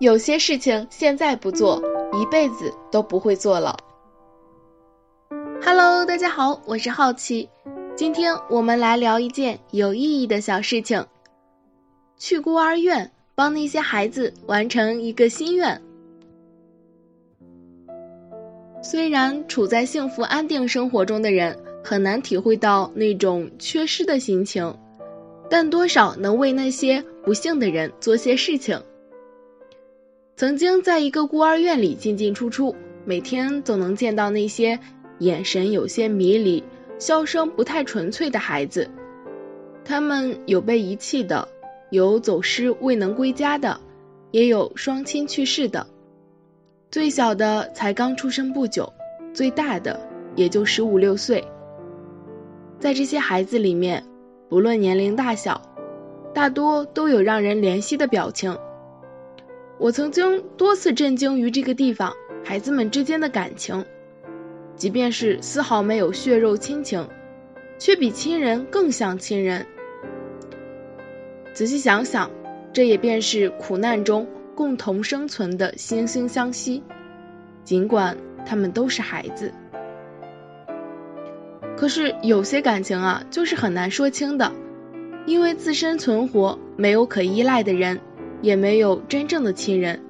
有些事情现在不做，一辈子都不会做了。Hello，大家好，我是好奇，今天我们来聊一件有意义的小事情——去孤儿院帮那些孩子完成一个心愿。虽然处在幸福安定生活中的人很难体会到那种缺失的心情，但多少能为那些不幸的人做些事情。曾经在一个孤儿院里进进出出，每天总能见到那些眼神有些迷离、笑声不太纯粹的孩子。他们有被遗弃的，有走失未能归家的，也有双亲去世的。最小的才刚出生不久，最大的也就十五六岁。在这些孩子里面，不论年龄大小，大多都有让人怜惜的表情。我曾经多次震惊于这个地方孩子们之间的感情，即便是丝毫没有血肉亲情，却比亲人更像亲人。仔细想想，这也便是苦难中共同生存的惺惺相惜。尽管他们都是孩子，可是有些感情啊，就是很难说清的，因为自身存活，没有可依赖的人。也没有真正的亲人，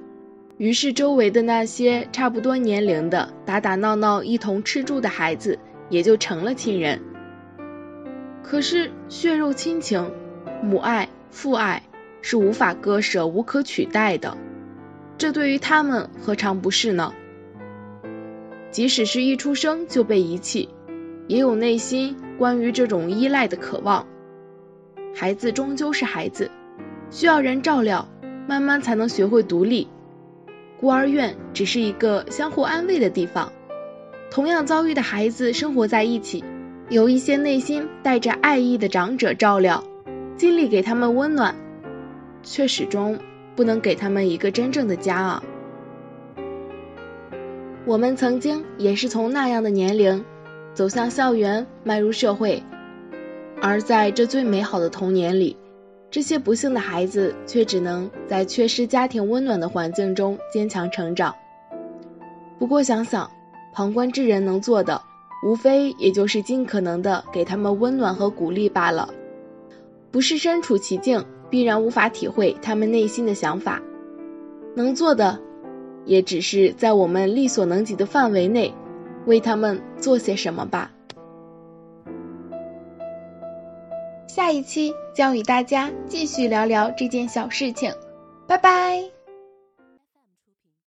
于是周围的那些差不多年龄的打打闹闹一同吃住的孩子也就成了亲人。可是血肉亲情、母爱、父爱是无法割舍、无可取代的，这对于他们何尝不是呢？即使是一出生就被遗弃，也有内心关于这种依赖的渴望。孩子终究是孩子，需要人照料。慢慢才能学会独立。孤儿院只是一个相互安慰的地方，同样遭遇的孩子生活在一起，有一些内心带着爱意的长者照料，尽力给他们温暖，却始终不能给他们一个真正的家啊！我们曾经也是从那样的年龄走向校园，迈入社会，而在这最美好的童年里。这些不幸的孩子却只能在缺失家庭温暖的环境中坚强成长。不过想想，旁观之人能做的，无非也就是尽可能的给他们温暖和鼓励罢了。不是身处其境，必然无法体会他们内心的想法。能做的，也只是在我们力所能及的范围内，为他们做些什么吧。下一期将与大家继续聊聊这件小事情，拜拜。